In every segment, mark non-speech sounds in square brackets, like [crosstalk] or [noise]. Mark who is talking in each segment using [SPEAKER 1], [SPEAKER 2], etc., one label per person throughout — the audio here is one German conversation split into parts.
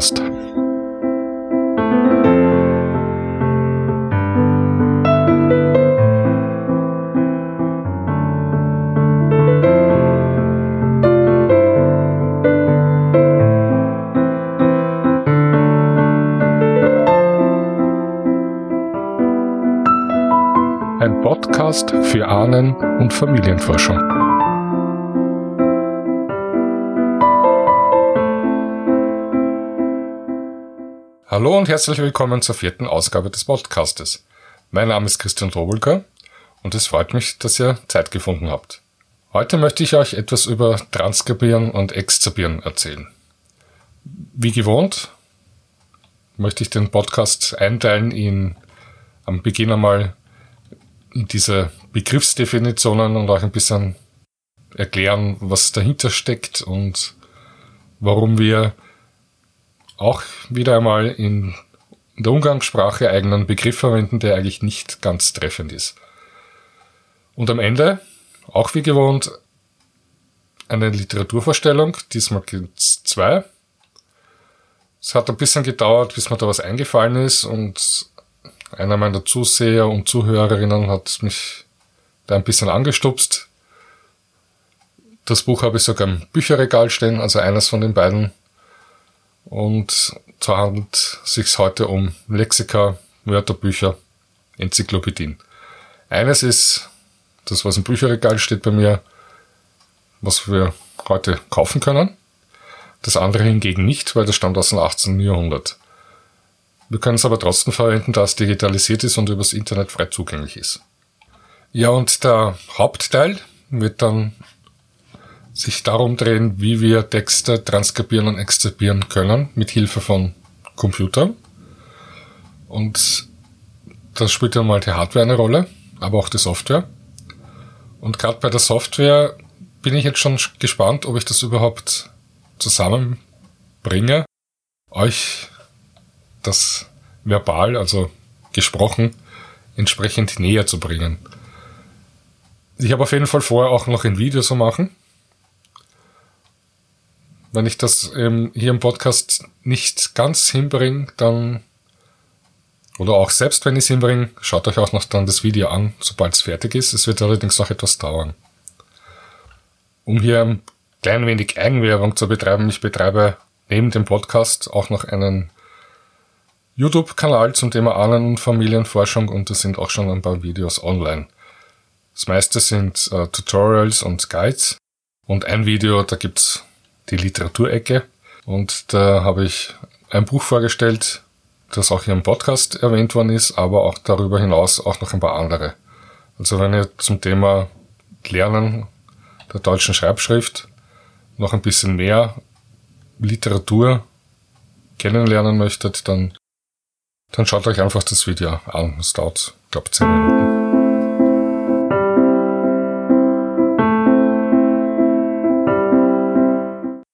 [SPEAKER 1] Gencast. Ein Podcast für Ahnen- und Familienforschung. Und herzlich willkommen zur vierten Ausgabe des Podcastes. Mein Name ist Christian Drobelka und es freut mich, dass ihr Zeit gefunden habt. Heute möchte ich euch etwas über Transkribieren und Exzerbieren erzählen. Wie gewohnt möchte ich den Podcast einteilen in am Beginn einmal in diese Begriffsdefinitionen und auch ein bisschen erklären, was dahinter steckt und warum wir auch wieder einmal in der Umgangssprache eigenen Begriff verwenden, der eigentlich nicht ganz treffend ist. Und am Ende, auch wie gewohnt, eine Literaturvorstellung. Diesmal gibt es zwei. Es hat ein bisschen gedauert, bis mir da was eingefallen ist und einer meiner Zuseher und Zuhörerinnen hat mich da ein bisschen angestupst. Das Buch habe ich sogar im Bücherregal stehen, also eines von den beiden und zwar handelt es sich heute um Lexika, Wörterbücher, Enzyklopädien. Eines ist das, was im Bücherregal steht bei mir, was wir heute kaufen können. Das andere hingegen nicht, weil das stammt aus dem 18. Jahrhundert. Wir können es aber trotzdem verwenden, da es digitalisiert ist und übers Internet frei zugänglich ist. Ja, und der Hauptteil wird dann sich darum drehen, wie wir Texte transkribieren und exzerbieren können mit Hilfe von Computern. Und das spielt ja mal die Hardware eine Rolle, aber auch die Software. Und gerade bei der Software bin ich jetzt schon gespannt, ob ich das überhaupt zusammenbringe, euch das verbal, also gesprochen, entsprechend näher zu bringen. Ich habe auf jeden Fall vor, auch noch ein Video zu machen wenn ich das ähm, hier im Podcast nicht ganz hinbringe, dann oder auch selbst wenn ich es hinbringe, schaut euch auch noch dann das Video an, sobald es fertig ist. Es wird allerdings noch etwas dauern. Um hier ein klein wenig Eigenwerbung zu betreiben, ich betreibe neben dem Podcast auch noch einen YouTube-Kanal zum Thema Ahnen- und Familienforschung und da sind auch schon ein paar Videos online. Das meiste sind äh, Tutorials und Guides und ein Video, da gibt's die Literaturecke. Und da habe ich ein Buch vorgestellt, das auch hier im Podcast erwähnt worden ist, aber auch darüber hinaus auch noch ein paar andere. Also wenn ihr zum Thema Lernen der deutschen Schreibschrift noch ein bisschen mehr Literatur kennenlernen möchtet, dann, dann schaut euch einfach das Video an. Es dauert, glaube 10 Minuten.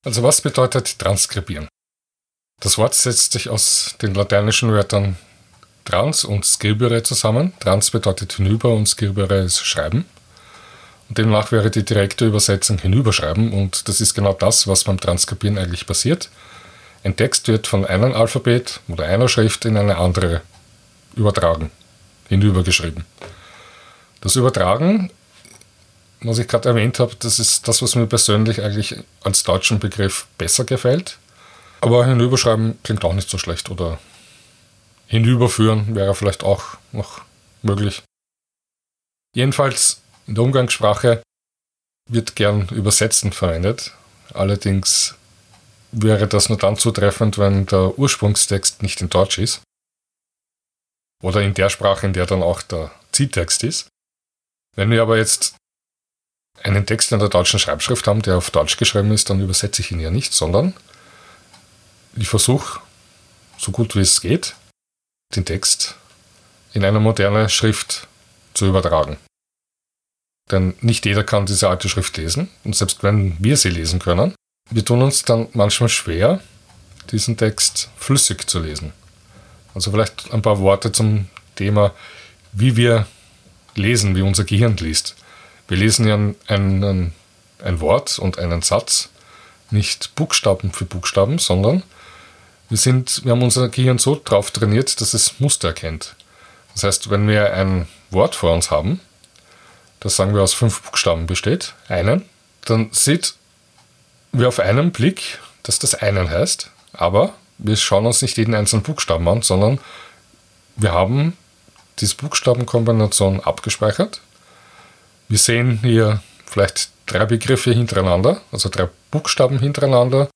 [SPEAKER 1] Also was bedeutet transkribieren? Das Wort setzt sich aus den lateinischen Wörtern trans und scribere zusammen. Trans bedeutet hinüber und scribere ist schreiben. Und demnach wäre die direkte Übersetzung hinüberschreiben und das ist genau das, was beim Transkribieren eigentlich passiert. Ein Text wird von einem Alphabet oder einer Schrift in eine andere übertragen, hinübergeschrieben. Das Übertragen was ich gerade erwähnt habe, das ist das, was mir persönlich eigentlich als deutschen Begriff besser gefällt. Aber hinüberschreiben klingt auch nicht so schlecht. Oder hinüberführen wäre vielleicht auch noch möglich. Jedenfalls in der Umgangssprache wird gern übersetzen verwendet. Allerdings wäre das nur dann zutreffend, wenn der Ursprungstext nicht in Deutsch ist. Oder in der Sprache, in der dann auch der Zieltext ist. Wenn wir aber jetzt einen Text in der deutschen Schreibschrift haben, der auf Deutsch geschrieben ist, dann übersetze ich ihn ja nicht, sondern ich versuche, so gut wie es geht, den Text in eine moderne Schrift zu übertragen. Denn nicht jeder kann diese alte Schrift lesen und selbst wenn wir sie lesen können, wir tun uns dann manchmal schwer, diesen Text flüssig zu lesen. Also vielleicht ein paar Worte zum Thema, wie wir lesen, wie unser Gehirn liest. Wir lesen ja ein, ein Wort und einen Satz nicht Buchstaben für Buchstaben, sondern Wir, sind, wir haben unser Gehirn so drauf trainiert, dass es Muster erkennt. Das heißt, wenn wir ein Wort vor uns haben, das sagen wir aus fünf Buchstaben besteht, einen, dann sieht wir auf einen Blick, dass das einen heißt, aber wir schauen uns nicht jeden einzelnen Buchstaben an, sondern wir haben diese Buchstabenkombination abgespeichert. Wir sehen hier vielleicht drei Begriffe hintereinander, also drei Buchstaben hintereinander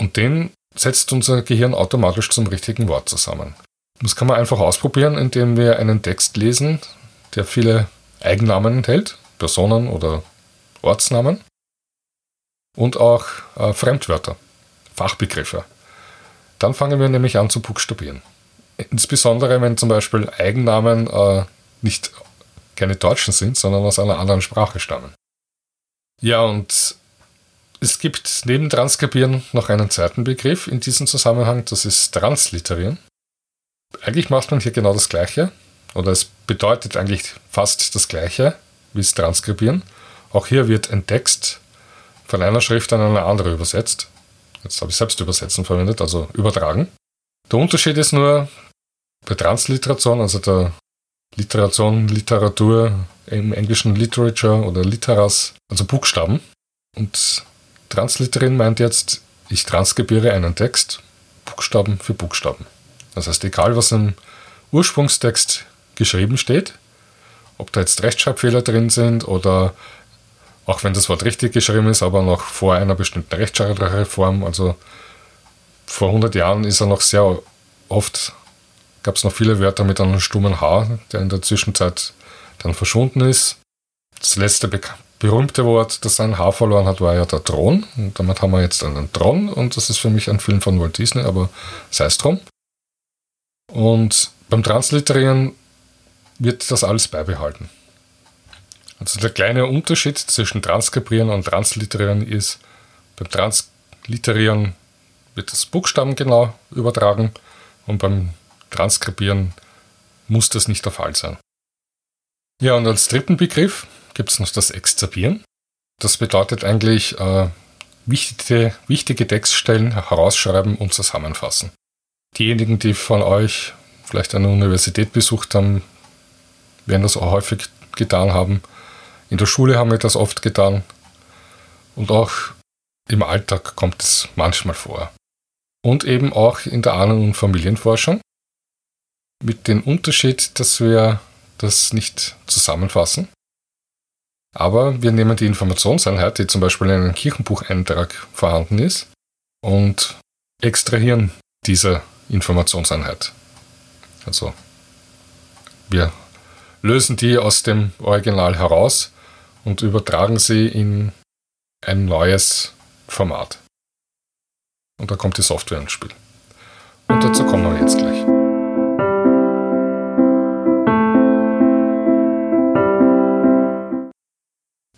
[SPEAKER 1] und den setzt unser Gehirn automatisch zum richtigen Wort zusammen. Das kann man einfach ausprobieren, indem wir einen Text lesen, der viele Eigennamen enthält, Personen oder Ortsnamen und auch äh, Fremdwörter, Fachbegriffe. Dann fangen wir nämlich an zu buchstabieren. Insbesondere wenn zum Beispiel Eigennamen äh, nicht keine deutschen sind, sondern aus einer anderen Sprache stammen. Ja, und es gibt neben Transkribieren noch einen zweiten Begriff in diesem Zusammenhang, das ist Transliterieren. Eigentlich macht man hier genau das Gleiche, oder es bedeutet eigentlich fast das Gleiche wie das Transkribieren. Auch hier wird ein Text von einer Schrift an eine andere übersetzt. Jetzt habe ich selbst übersetzen verwendet, also übertragen. Der Unterschied ist nur bei Transliteration, also der Literation, Literatur, im Englischen Literature oder Literas, also Buchstaben. Und Transliterin meint jetzt, ich transkribiere einen Text, Buchstaben für Buchstaben. Das heißt, egal was im Ursprungstext geschrieben steht, ob da jetzt Rechtschreibfehler drin sind oder auch wenn das Wort richtig geschrieben ist, aber noch vor einer bestimmten Rechtschreibreform, also vor 100 Jahren ist er noch sehr oft, gab es noch viele Wörter mit einem stummen H, der in der Zwischenzeit dann verschwunden ist. Das letzte berühmte Wort, das ein H verloren hat, war ja der Thron. Und damit haben wir jetzt einen Thron und das ist für mich ein Film von Walt Disney, aber sei es drum. Und beim Transliterieren wird das alles beibehalten. Also der kleine Unterschied zwischen Transkribieren und Transliterieren ist, beim Transliterieren wird das Buchstaben genau übertragen und beim Transkribieren muss das nicht der Fall sein. Ja, und als dritten Begriff gibt es noch das Exzerbieren. Das bedeutet eigentlich äh, wichtige, wichtige Textstellen herausschreiben und zusammenfassen. Diejenigen, die von euch vielleicht eine Universität besucht haben, werden das auch häufig getan haben. In der Schule haben wir das oft getan. Und auch im Alltag kommt es manchmal vor. Und eben auch in der Ahnen- und Familienforschung. Mit dem Unterschied, dass wir das nicht zusammenfassen. Aber wir nehmen die Informationseinheit, die zum Beispiel in einem Kirchenbucheintrag vorhanden ist, und extrahieren diese Informationseinheit. Also wir lösen die aus dem Original heraus und übertragen sie in ein neues Format. Und da kommt die Software ins Spiel. Und dazu kommen wir jetzt gleich.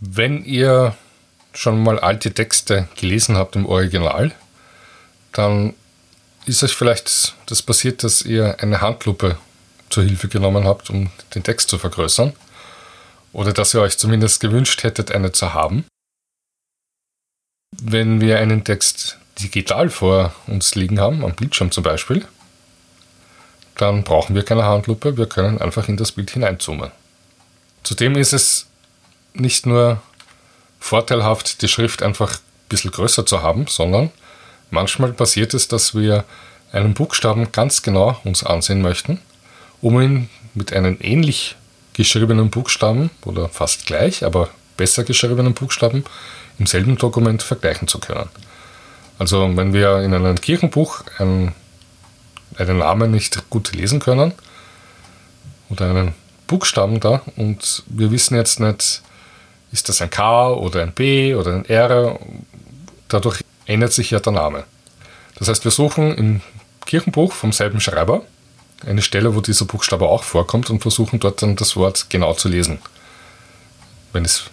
[SPEAKER 1] Wenn ihr schon mal alte Texte gelesen habt im Original, dann ist euch vielleicht das passiert, dass ihr eine Handlupe zur Hilfe genommen habt, um den Text zu vergrößern. Oder dass ihr euch zumindest gewünscht hättet, eine zu haben. Wenn wir einen Text digital vor uns liegen haben, am Bildschirm zum Beispiel, dann brauchen wir keine Handlupe, wir können einfach in das Bild hineinzoomen. Zudem ist es nicht nur vorteilhaft, die Schrift einfach ein bisschen größer zu haben, sondern manchmal passiert es, dass wir einen Buchstaben ganz genau uns ansehen möchten um ihn mit einem ähnlich geschriebenen Buchstaben oder fast gleich, aber besser geschriebenen Buchstaben im selben Dokument vergleichen zu können. Also wenn wir in einem Kirchenbuch einen, einen Namen nicht gut lesen können oder einen Buchstaben da und wir wissen jetzt nicht, ist das ein K oder ein B oder ein R, dadurch ändert sich ja der Name. Das heißt, wir suchen im Kirchenbuch vom selben Schreiber eine Stelle, wo dieser Buchstabe auch vorkommt und versuchen dort dann das Wort genau zu lesen. Wenn es,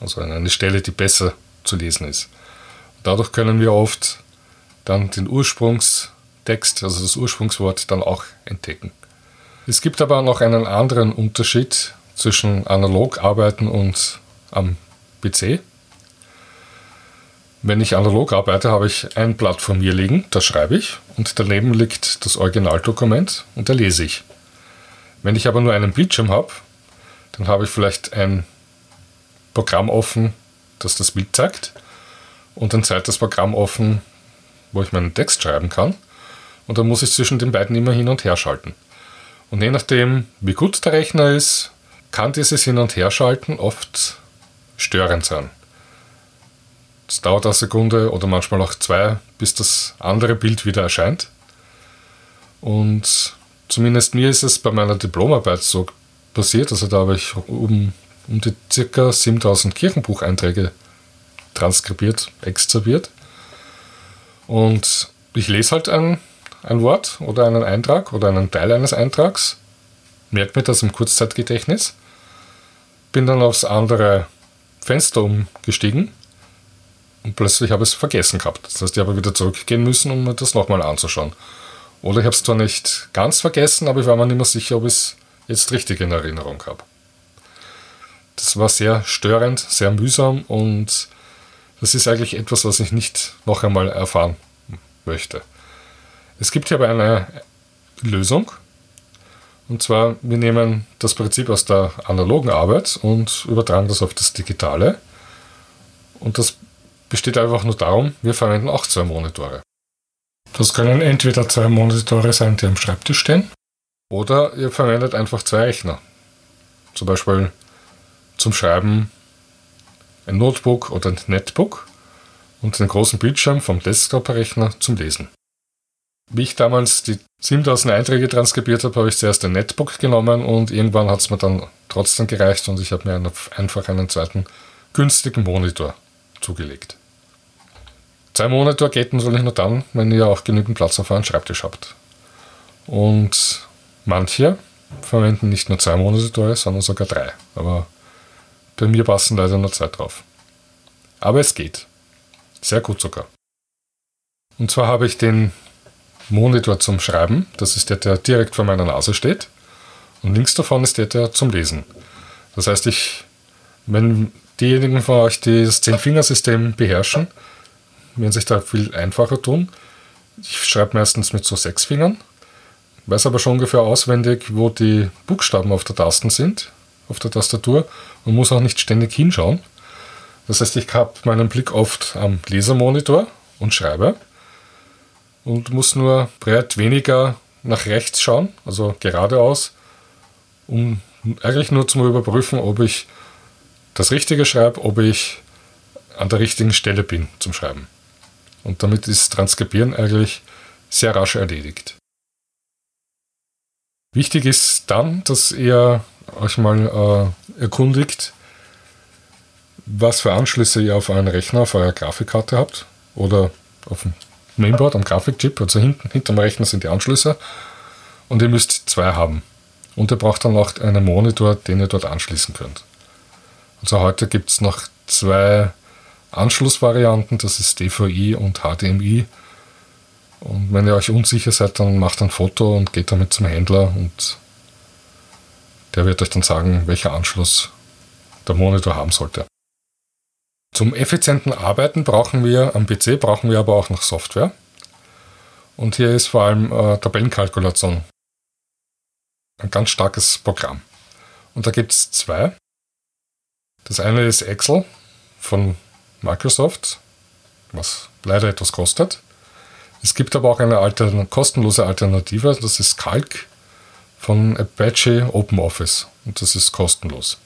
[SPEAKER 1] also eine Stelle, die besser zu lesen ist. Dadurch können wir oft dann den Ursprungstext, also das Ursprungswort, dann auch entdecken. Es gibt aber noch einen anderen Unterschied zwischen analog arbeiten und am PC. Wenn ich analog arbeite, habe ich ein Blatt vor mir liegen, das schreibe ich, und daneben liegt das Originaldokument und da lese ich. Wenn ich aber nur einen Bildschirm habe, dann habe ich vielleicht ein Programm offen, das das Bild zeigt, und ein zweites Programm offen, wo ich meinen Text schreiben kann. Und dann muss ich zwischen den beiden immer hin und her schalten. Und je nachdem, wie gut der Rechner ist, kann dieses Hin- und Herschalten oft störend sein. Es dauert eine Sekunde oder manchmal auch zwei, bis das andere Bild wieder erscheint. Und zumindest mir ist es bei meiner Diplomarbeit so passiert. Also da habe ich um, um die circa 7000 Kirchenbucheinträge transkribiert, extrahiert. Und ich lese halt ein, ein Wort oder einen Eintrag oder einen Teil eines Eintrags, merke mir das im Kurzzeitgedächtnis, bin dann aufs andere Fenster umgestiegen und plötzlich habe ich es vergessen gehabt. Das heißt, ich habe wieder zurückgehen müssen, um mir das nochmal anzuschauen. Oder ich habe es zwar nicht ganz vergessen, aber ich war mir nicht mehr sicher, ob ich es jetzt richtig in Erinnerung habe. Das war sehr störend, sehr mühsam und das ist eigentlich etwas, was ich nicht noch einmal erfahren möchte. Es gibt hier aber eine Lösung. Und zwar, wir nehmen das Prinzip aus der analogen Arbeit und übertragen das auf das Digitale. Und das besteht einfach nur darum, wir verwenden auch zwei Monitore. Das können entweder zwei Monitore sein, die am Schreibtisch stehen, oder ihr verwendet einfach zwei Rechner. Zum Beispiel zum Schreiben ein Notebook oder ein Netbook und den großen Bildschirm vom Desktop-Rechner zum Lesen. Wie ich damals die 7000 Einträge transkribiert habe, habe ich zuerst ein Netbook genommen und irgendwann hat es mir dann trotzdem gereicht und ich habe mir einfach einen zweiten günstigen Monitor zugelegt. Zwei Monitor geht natürlich nur dann, wenn ihr auch genügend Platz auf eurem Schreibtisch habt. Und manche verwenden nicht nur zwei Monitore, sondern sogar drei. Aber bei mir passen leider nur zwei drauf. Aber es geht. Sehr gut sogar. Und zwar habe ich den Monitor zum Schreiben. Das ist der, der direkt vor meiner Nase steht. Und links davon ist der, der zum Lesen. Das heißt, ich, wenn diejenigen von euch, die das Zehn-Fingersystem beherrschen, werden sich da viel einfacher tun. Ich schreibe meistens mit so sechs Fingern, weiß aber schon ungefähr auswendig, wo die Buchstaben auf der Tasten sind, auf der Tastatur und muss auch nicht ständig hinschauen. Das heißt, ich habe meinen Blick oft am Lesermonitor und schreibe und muss nur breit weniger nach rechts schauen, also geradeaus, um eigentlich nur zu überprüfen, ob ich das Richtige schreibe, ob ich an der richtigen Stelle bin zum Schreiben. Und damit ist Transkribieren eigentlich sehr rasch erledigt. Wichtig ist dann, dass ihr euch mal äh, erkundigt, was für Anschlüsse ihr auf euren Rechner, auf eurer Grafikkarte habt oder auf dem Mainboard am Grafikchip, also hinten, hinterm Rechner sind die Anschlüsse und ihr müsst zwei haben. Und ihr braucht dann auch einen Monitor, den ihr dort anschließen könnt. Also heute gibt es noch zwei Anschlussvarianten, das ist DVI und HDMI. Und wenn ihr euch unsicher seid, dann macht ein Foto und geht damit zum Händler und der wird euch dann sagen, welcher Anschluss der Monitor haben sollte. Zum effizienten Arbeiten brauchen wir am PC brauchen wir aber auch noch Software. Und hier ist vor allem äh, Tabellenkalkulation ein ganz starkes Programm. Und da gibt es zwei. Das eine ist Excel von Microsoft, was leider etwas kostet. Es gibt aber auch eine Altern kostenlose Alternative, das ist Calc von Apache OpenOffice und das ist kostenlos.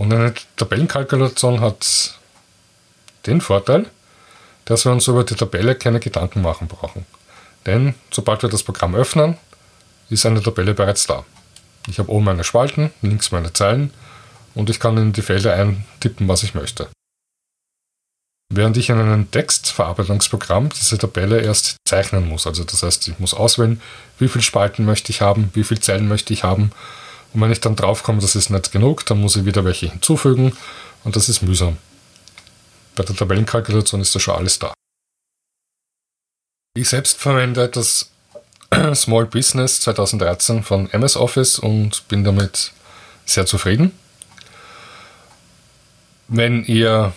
[SPEAKER 1] Und eine Tabellenkalkulation hat den Vorteil, dass wir uns über die Tabelle keine Gedanken machen brauchen. Denn sobald wir das Programm öffnen, ist eine Tabelle bereits da. Ich habe oben meine Spalten, links meine Zeilen und ich kann in die Felder eintippen, was ich möchte. Während ich in einem Textverarbeitungsprogramm diese Tabelle erst zeichnen muss. Also das heißt, ich muss auswählen, wie viele Spalten möchte ich haben, wie viele Zeilen möchte ich haben und wenn ich dann draufkomme, das ist nicht genug, dann muss ich wieder welche hinzufügen und das ist mühsam. Bei der Tabellenkalkulation ist da schon alles da. Ich selbst verwende das [clears throat] Small Business 2013 von MS Office und bin damit sehr zufrieden. Wenn ihr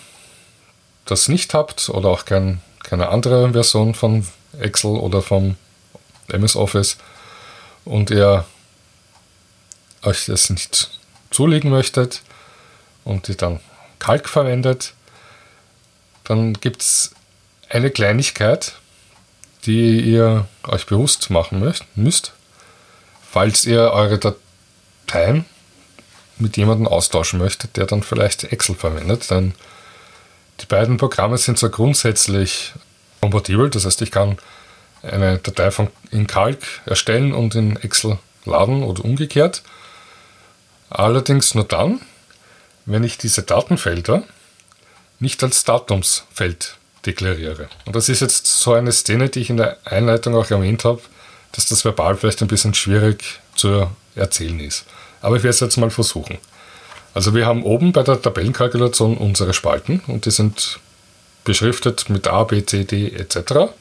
[SPEAKER 1] das nicht habt oder auch kein, keine andere Version von Excel oder vom MS Office und ihr euch das nicht zulegen möchtet und ihr dann Kalk verwendet, dann gibt es eine Kleinigkeit, die ihr euch bewusst machen müsst, falls ihr eure Dateien mit jemandem austauschen möchtet, der dann vielleicht Excel verwendet. Denn die beiden Programme sind so grundsätzlich kompatibel. Das heißt, ich kann eine Datei von, in Calc erstellen und in Excel laden oder umgekehrt. Allerdings nur dann, wenn ich diese Datenfelder nicht als Datumsfeld deklariere. Und das ist jetzt so eine Szene, die ich in der Einleitung auch erwähnt habe, dass das verbal vielleicht ein bisschen schwierig zu erzählen ist. Aber ich werde es jetzt mal versuchen. Also wir haben oben bei der Tabellenkalkulation unsere Spalten und die sind beschriftet mit A, B, C, D etc.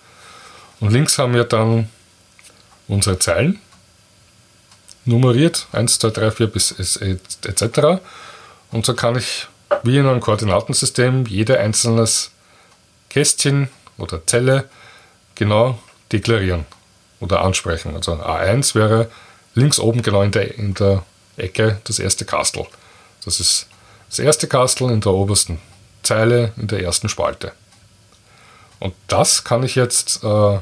[SPEAKER 1] Und links haben wir dann unsere Zeilen nummeriert, 1, 2, 3, 4 bis etc. Und so kann ich wie in einem Koordinatensystem jede einzelnes Kästchen oder Zelle genau deklarieren oder ansprechen. Also A1 wäre links oben genau in der, in der Ecke das erste Kastel. Das ist das erste Kastel in der obersten Zeile in der ersten Spalte. Und das kann ich jetzt äh,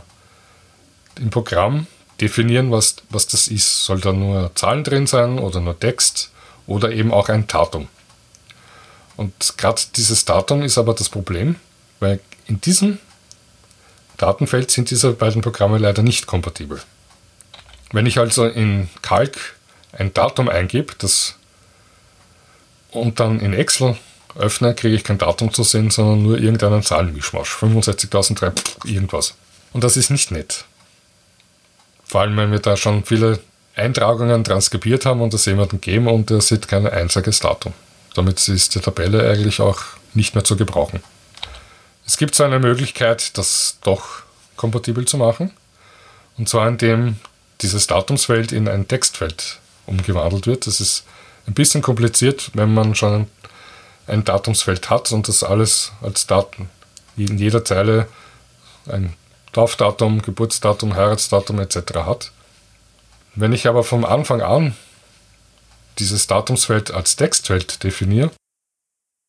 [SPEAKER 1] im Programm definieren, was, was das ist. Soll da nur Zahlen drin sein oder nur Text oder eben auch ein Datum. Und gerade dieses Datum ist aber das Problem, weil in diesem Datenfeld sind diese beiden Programme leider nicht kompatibel. Wenn ich also in Calc ein Datum eingebe das, und dann in Excel öffne, kriege ich kein Datum zu sehen, sondern nur irgendeinen Zahlenmischmasch. 65.003, irgendwas. Und das ist nicht nett. Vor allem, wenn wir da schon viele Eintragungen transkribiert haben und das jemanden geben und er sieht kein einziges Datum. Damit ist die Tabelle eigentlich auch nicht mehr zu gebrauchen. Es gibt so eine Möglichkeit, das doch kompatibel zu machen. Und zwar indem dieses Datumsfeld in ein Textfeld umgewandelt wird. Das ist ein bisschen kompliziert, wenn man schon ein Datumsfeld hat und das alles als Daten in jeder Zeile ein Taufdatum, Geburtsdatum, Heiratsdatum etc. hat. Wenn ich aber vom Anfang an dieses Datumsfeld als Textfeld definiere,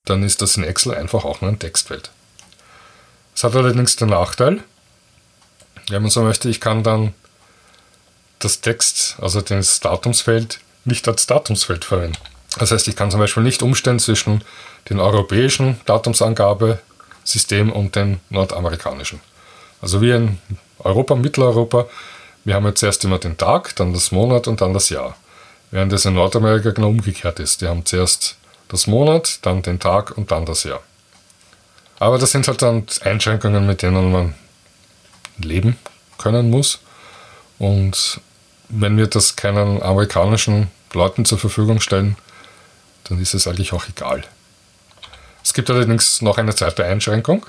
[SPEAKER 1] dann ist das in Excel einfach auch nur ein Textfeld. Es hat allerdings den Nachteil, wenn man so möchte, ich kann dann das Text, also das Datumsfeld, nicht als Datumsfeld verwenden. Das heißt, ich kann zum Beispiel nicht umstellen zwischen dem europäischen Datumsangabesystem und dem nordamerikanischen. Also wie in Europa, Mitteleuropa, wir haben jetzt zuerst immer den Tag, dann das Monat und dann das Jahr. Während es in Nordamerika genau umgekehrt ist. Die haben zuerst das Monat, dann den Tag und dann das Jahr. Aber das sind halt dann Einschränkungen, mit denen man leben können muss. Und wenn wir das keinen amerikanischen Leuten zur Verfügung stellen, dann ist es eigentlich auch egal. Es gibt allerdings noch eine zweite Einschränkung.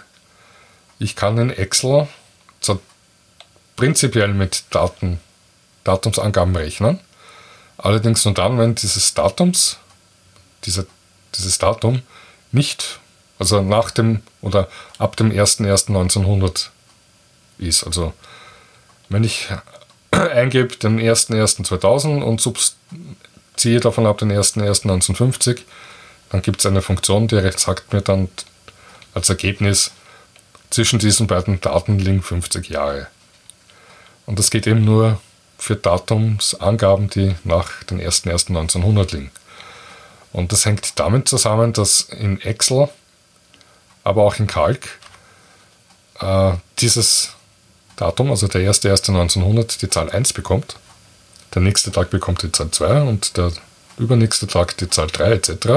[SPEAKER 1] Ich kann in Excel prinzipiell mit Daten, Datumsangaben rechnen, allerdings nur dann, wenn dieses Datums, diese, dieses Datum nicht, also nach dem oder ab dem 01.01.1900 ist. Also wenn ich [clears throat] eingebe den 01.01.2000 und ziehe davon ab den 01.01.1950, dann gibt es eine Funktion, die sagt mir dann als Ergebnis, zwischen diesen beiden Daten liegen 50 Jahre. Und das geht eben nur für Datumsangaben, die nach den 01.01.1900 liegen. Und das hängt damit zusammen, dass in Excel, aber auch in Calc, äh, dieses Datum, also der 1.1.1900, die Zahl 1 bekommt, der nächste Tag bekommt die Zahl 2 und der übernächste Tag die Zahl 3 etc.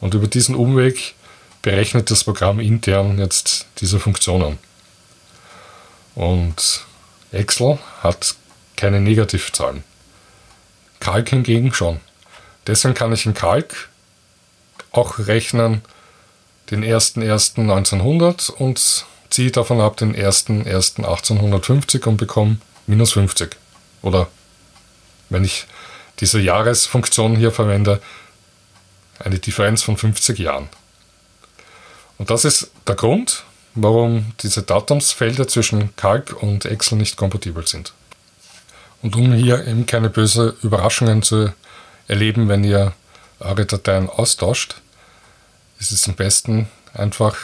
[SPEAKER 1] Und über diesen Umweg berechnet das Programm intern jetzt diese Funktionen. Und Excel hat keine Negativzahlen. Calc hingegen schon. Deswegen kann ich in Calc auch rechnen den 1.1.1900 und ziehe davon ab den 1.1.1850 und bekomme minus 50. Oder wenn ich diese Jahresfunktion hier verwende, eine Differenz von 50 Jahren. Und das ist der Grund, warum diese Datumsfelder zwischen Calc und Excel nicht kompatibel sind. Und um hier eben keine bösen Überraschungen zu erleben, wenn ihr eure Dateien austauscht, ist es am besten einfach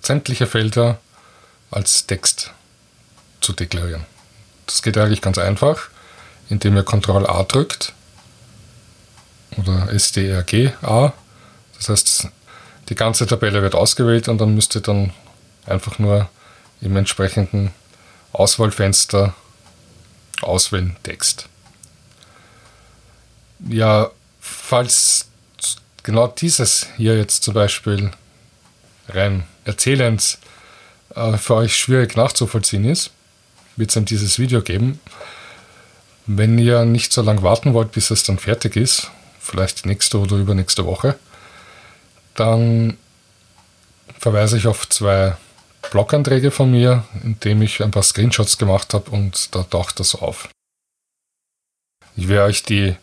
[SPEAKER 1] sämtliche Felder als Text zu deklarieren. Das geht eigentlich ganz einfach, indem ihr Ctrl A drückt oder SDRG A. Das heißt, die ganze Tabelle wird ausgewählt und dann müsst ihr dann einfach nur im entsprechenden Auswahlfenster auswählen Text. Ja, falls genau dieses hier jetzt zum Beispiel rein erzählend äh, für euch schwierig nachzuvollziehen ist, wird es dann dieses Video geben. Wenn ihr nicht so lange warten wollt, bis es dann fertig ist, vielleicht nächste oder übernächste Woche, dann verweise ich auf zwei Blog-Einträge von mir, in dem ich ein paar Screenshots gemacht habe und da taucht das auf. Ich werde euch die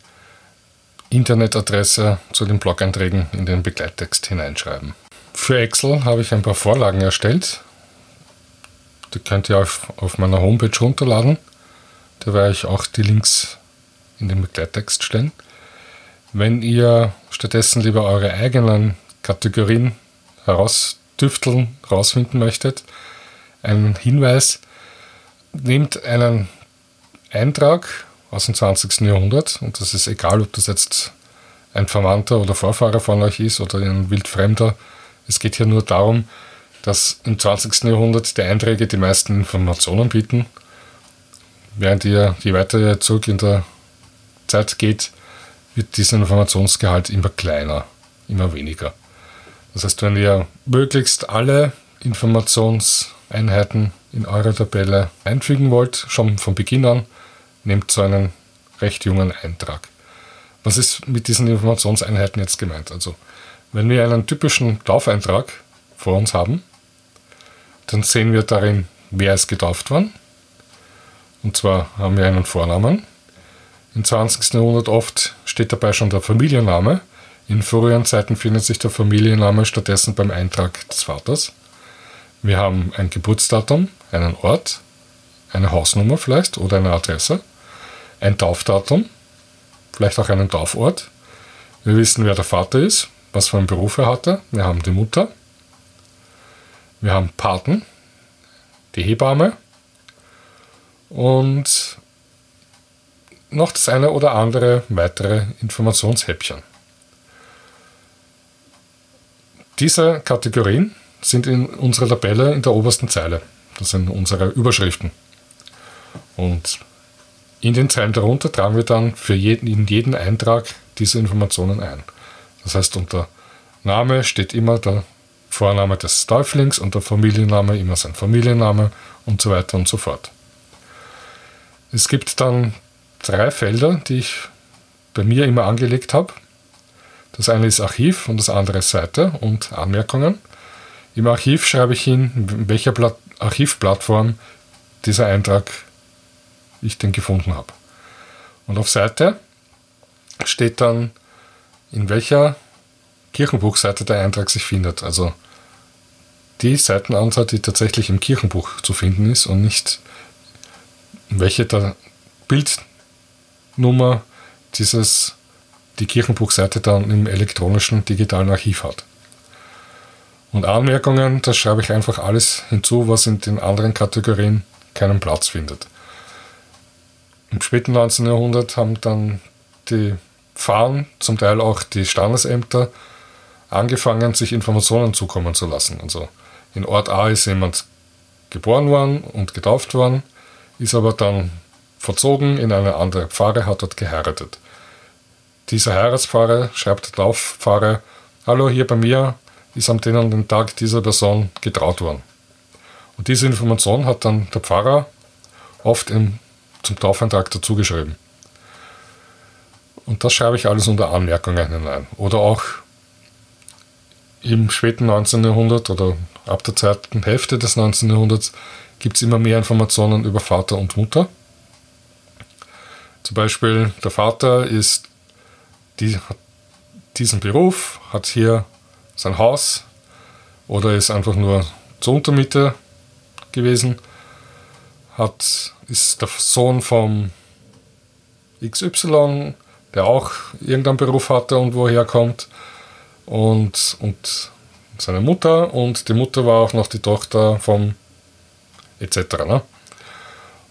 [SPEAKER 1] Internetadresse zu den Blog-Einträgen in den Begleittext hineinschreiben. Für Excel habe ich ein paar Vorlagen erstellt. Die könnt ihr auf, auf meiner Homepage runterladen. Da werde ich auch die Links in den Begleittext stellen. Wenn ihr stattdessen lieber eure eigenen Kategorien herausdüfteln, herausfinden möchtet, ein Hinweis, nehmt einen Eintrag aus dem 20. Jahrhundert und das ist egal, ob das jetzt ein Verwandter oder Vorfahrer von euch ist oder ein Wildfremder. Es geht hier nur darum, dass im 20. Jahrhundert die Einträge die meisten Informationen bieten, während ihr, je weiter ihr zurück in der Zeit geht, wird dieser Informationsgehalt immer kleiner, immer weniger. Das heißt, wenn ihr möglichst alle Informationseinheiten in eure Tabelle einfügen wollt, schon von Beginn an, nehmt so einen recht jungen Eintrag. Was ist mit diesen Informationseinheiten jetzt gemeint? Also, wenn wir einen typischen Taufeintrag vor uns haben, dann sehen wir darin, wer ist getauft worden. Und zwar haben wir einen Vornamen. Im 20. Jahrhundert oft steht dabei schon der Familienname in früheren Zeiten findet sich der Familienname stattdessen beim Eintrag des Vaters. Wir haben ein Geburtsdatum, einen Ort, eine Hausnummer vielleicht oder eine Adresse, ein Taufdatum, vielleicht auch einen Taufort. Wir wissen, wer der Vater ist, was für einen Beruf er hatte. Wir haben die Mutter. Wir haben Paten, die Hebamme und noch das eine oder andere weitere Informationshäppchen. Diese Kategorien sind in unserer Tabelle in der obersten Zeile. Das sind unsere Überschriften. Und in den Zeilen darunter tragen wir dann für jeden, in jeden Eintrag diese Informationen ein. Das heißt, unter Name steht immer der Vorname des Täuflings und der Familienname immer sein Familienname und so weiter und so fort. Es gibt dann drei Felder, die ich bei mir immer angelegt habe. Das eine ist Archiv und das andere Seite und Anmerkungen. Im Archiv schreibe ich hin, in welcher Plat Archivplattform dieser Eintrag ich den gefunden habe. Und auf Seite steht dann, in welcher Kirchenbuchseite der Eintrag sich findet. Also die Seitenanzahl, die tatsächlich im Kirchenbuch zu finden ist und nicht welche der Bildnummer dieses die Kirchenbuchseite dann im elektronischen digitalen Archiv hat. Und Anmerkungen, das schreibe ich einfach alles hinzu, was in den anderen Kategorien keinen Platz findet. Im späten 19. Jahrhundert haben dann die Pfarren, zum Teil auch die Standesämter, angefangen, sich Informationen zukommen zu lassen. Also in Ort A ist jemand geboren worden und getauft worden, ist aber dann verzogen in eine andere Pfarre, hat dort geheiratet. Dieser Heiratspfarrer schreibt der Taufpfarrer, Hallo, hier bei mir ist am den und den Tag dieser Person getraut worden. Und diese Information hat dann der Pfarrer oft im, zum Taufeintrag dazugeschrieben. Und das schreibe ich alles unter Anmerkungen hinein. Oder auch im späten 19. Jahrhundert oder ab der zweiten Hälfte des 19. Jahrhunderts gibt es immer mehr Informationen über Vater und Mutter. Zum Beispiel der Vater ist die hat diesen Beruf, hat hier sein Haus oder ist einfach nur zur Untermiete gewesen, hat, ist der Sohn vom XY, der auch irgendeinen Beruf hatte und woher kommt und, und seine Mutter und die Mutter war auch noch die Tochter vom etc. Ne?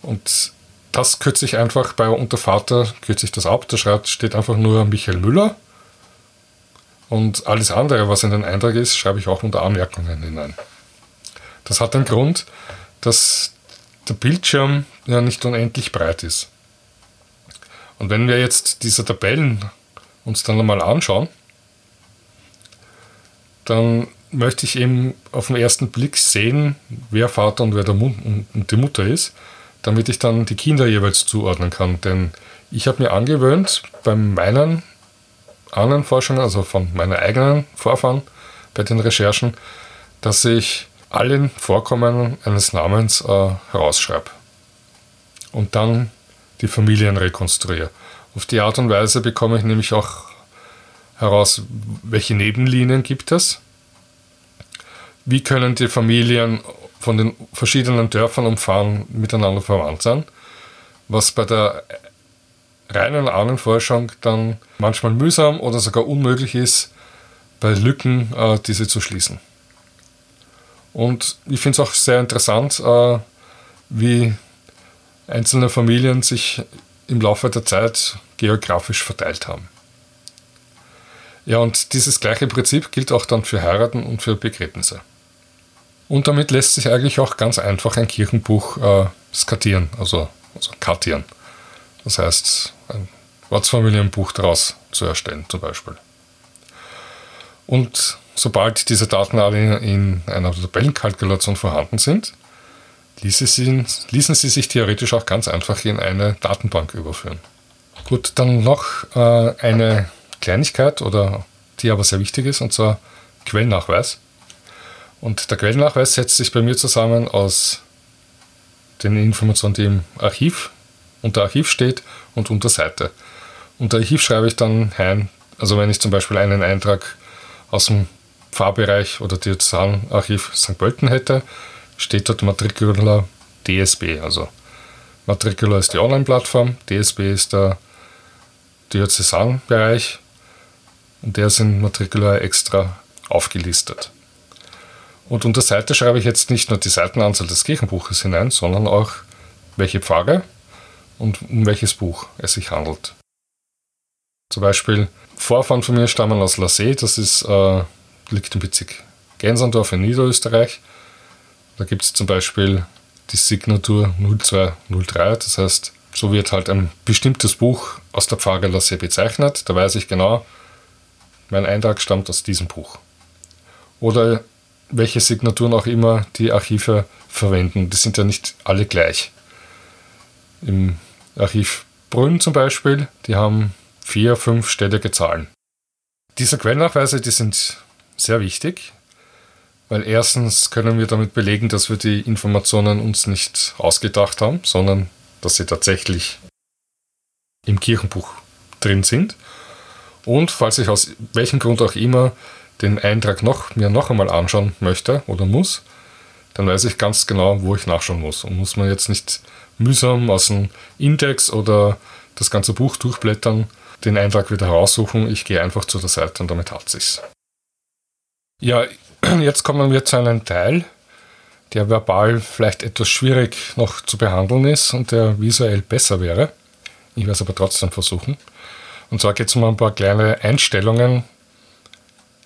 [SPEAKER 1] Und das kürze ich einfach bei unter Vater, kürze ich das ab, da schreibt, steht einfach nur Michael Müller und alles andere, was in den Eintrag ist, schreibe ich auch unter Anmerkungen hinein. Das hat den Grund, dass der Bildschirm ja nicht unendlich breit ist. Und wenn wir jetzt diese Tabellen uns dann einmal anschauen, dann möchte ich eben auf den ersten Blick sehen, wer Vater und wer der Mund und die Mutter ist, damit ich dann die Kinder jeweils zuordnen kann. Denn ich habe mir angewöhnt, bei meinen anderen Forschungen, also von meinen eigenen Vorfahren, bei den Recherchen, dass ich allen Vorkommen eines Namens äh, herausschreibe und dann die Familien rekonstruiere. Auf die Art und Weise bekomme ich nämlich auch heraus, welche Nebenlinien gibt es, wie können die Familien von den verschiedenen Dörfern umfahren miteinander verwandt sein, was bei der reinen Ahnenforschung dann manchmal mühsam oder sogar unmöglich ist, bei Lücken äh, diese zu schließen. Und ich finde es auch sehr interessant, äh, wie einzelne Familien sich im Laufe der Zeit geografisch verteilt haben. Ja, und dieses gleiche Prinzip gilt auch dann für Heiraten und für Begräbnisse. Und damit lässt sich eigentlich auch ganz einfach ein Kirchenbuch äh, skatieren, also, also kartieren. Das heißt, ein Ortsfamilienbuch daraus zu erstellen, zum Beispiel. Und sobald diese Daten alle in einer Tabellenkalkulation vorhanden sind, ließen sie, ließen sie sich theoretisch auch ganz einfach in eine Datenbank überführen. Gut, dann noch äh, eine Kleinigkeit, oder die aber sehr wichtig ist, und zwar Quellnachweis. Und der Quellnachweis setzt sich bei mir zusammen aus den Informationen, die im Archiv, unter Archiv steht und unter Seite. Unter Archiv schreibe ich dann ein, also wenn ich zum Beispiel einen Eintrag aus dem Pfarrbereich oder Diözesanarchiv St. Pölten hätte, steht dort Matricula DSB. Also Matricula ist die Online-Plattform, DSB ist der Diözesanbereich und der in Matricula extra aufgelistet. Und unter Seite schreibe ich jetzt nicht nur die Seitenanzahl des Kirchenbuches hinein, sondern auch welche Pfarre und um welches Buch es sich handelt. Zum Beispiel Vorfahren von mir stammen aus Lassee, das ist äh, liegt im Bezirk Gensandorf in Niederösterreich. Da gibt es zum Beispiel die Signatur 0203, das heißt, so wird halt ein bestimmtes Buch aus der Pfarre Lasse bezeichnet. Da weiß ich genau, mein Eintrag stammt aus diesem Buch. Oder welche Signaturen auch immer die Archive verwenden. Die sind ja nicht alle gleich. Im Archiv Brünn zum Beispiel, die haben vier, fünf stellige Zahlen. Diese Quellnachweise, die sind sehr wichtig, weil erstens können wir damit belegen, dass wir die Informationen uns nicht ausgedacht haben, sondern dass sie tatsächlich im Kirchenbuch drin sind. Und falls ich aus welchem Grund auch immer den Eintrag noch, mir noch einmal anschauen möchte oder muss, dann weiß ich ganz genau, wo ich nachschauen muss. Und muss man jetzt nicht mühsam aus dem Index oder das ganze Buch durchblättern, den Eintrag wieder heraussuchen. Ich gehe einfach zu der Seite und damit hat sich's. Ja, [clears throat] jetzt kommen wir zu einem Teil, der verbal vielleicht etwas schwierig noch zu behandeln ist und der visuell besser wäre. Ich werde es aber trotzdem versuchen. Und zwar geht es um ein paar kleine Einstellungen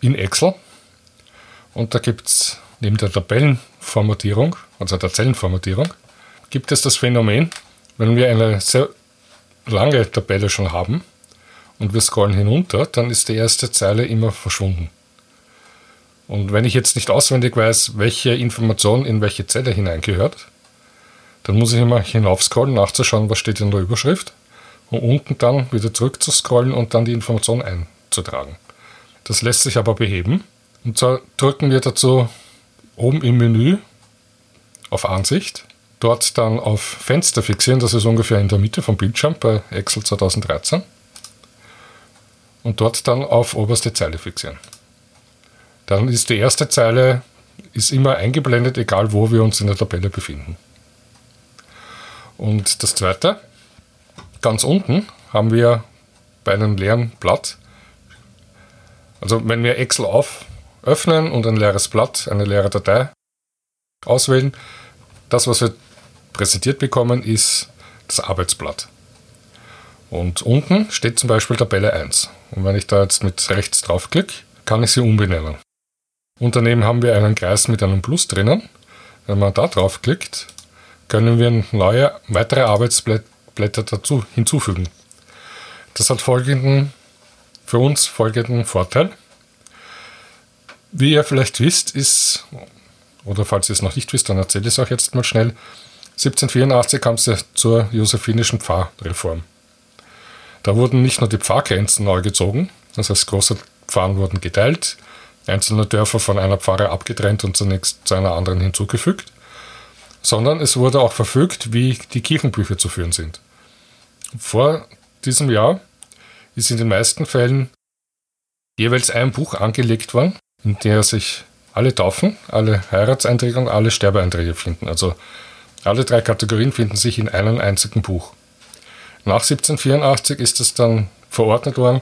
[SPEAKER 1] in Excel. Und da gibt es neben der Tabellenformatierung, also der Zellenformatierung, gibt es das Phänomen, wenn wir eine sehr lange Tabelle schon haben und wir scrollen hinunter, dann ist die erste Zeile immer verschwunden. Und wenn ich jetzt nicht auswendig weiß, welche Information in welche Zelle hineingehört, dann muss ich immer hinaufscrollen, nachzuschauen, was steht in der Überschrift und unten dann wieder zurück zu scrollen und dann die Information einzutragen. Das lässt sich aber beheben. Und zwar drücken wir dazu oben im Menü auf Ansicht, dort dann auf Fenster fixieren, das ist ungefähr in der Mitte vom Bildschirm bei Excel 2013 und dort dann auf oberste Zeile fixieren. Dann ist die erste Zeile ist immer eingeblendet, egal wo wir uns in der Tabelle befinden. Und das zweite, ganz unten haben wir bei einem leeren Blatt, also wenn wir Excel auf öffnen und ein leeres Blatt, eine leere Datei auswählen, das, was wir präsentiert bekommen, ist das Arbeitsblatt. Und unten steht zum Beispiel Tabelle 1. Und wenn ich da jetzt mit rechts draufklicke, kann ich sie umbenennen. Und daneben haben wir einen Kreis mit einem Plus drinnen. Wenn man da draufklickt, können wir neue, weitere Arbeitsblätter dazu hinzufügen. Das hat folgenden, für uns folgenden Vorteil. Wie ihr vielleicht wisst, ist, oder falls ihr es noch nicht wisst, dann erzähle ich es euch jetzt mal schnell, 1784 kam es ja zur josephinischen Pfarrreform. Da wurden nicht nur die Pfarrgrenzen neu gezogen, das heißt große Pfarren wurden geteilt, einzelne Dörfer von einer Pfarre abgetrennt und zunächst zu einer anderen hinzugefügt, sondern es wurde auch verfügt, wie die Kirchenbücher zu führen sind. Vor diesem Jahr ist in den meisten Fällen jeweils ein Buch angelegt worden, in der sich alle Taufen, alle Heiratseinträge und alle Sterbeeinträge finden. Also alle drei Kategorien finden sich in einem einzigen Buch. Nach 1784 ist es dann verordnet worden,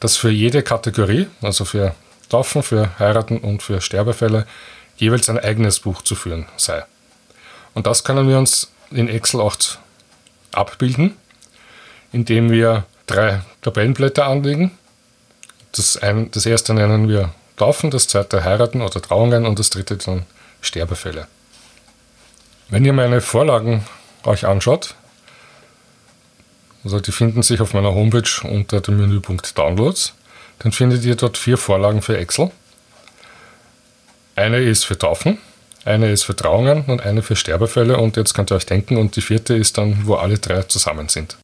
[SPEAKER 1] dass für jede Kategorie, also für Taufen, für Heiraten und für Sterbefälle, jeweils ein eigenes Buch zu führen sei. Und das können wir uns in Excel 8 abbilden, indem wir drei Tabellenblätter anlegen. Das, ein, das erste nennen wir Taufen, das zweite Heiraten oder Trauungen und das dritte dann Sterbefälle. Wenn ihr meine Vorlagen euch anschaut, also die finden sich auf meiner Homepage unter dem Menüpunkt Downloads, dann findet ihr dort vier Vorlagen für Excel. Eine ist für Taufen, eine ist für Trauungen und eine für Sterbefälle und jetzt könnt ihr euch denken, und die vierte ist dann, wo alle drei zusammen sind.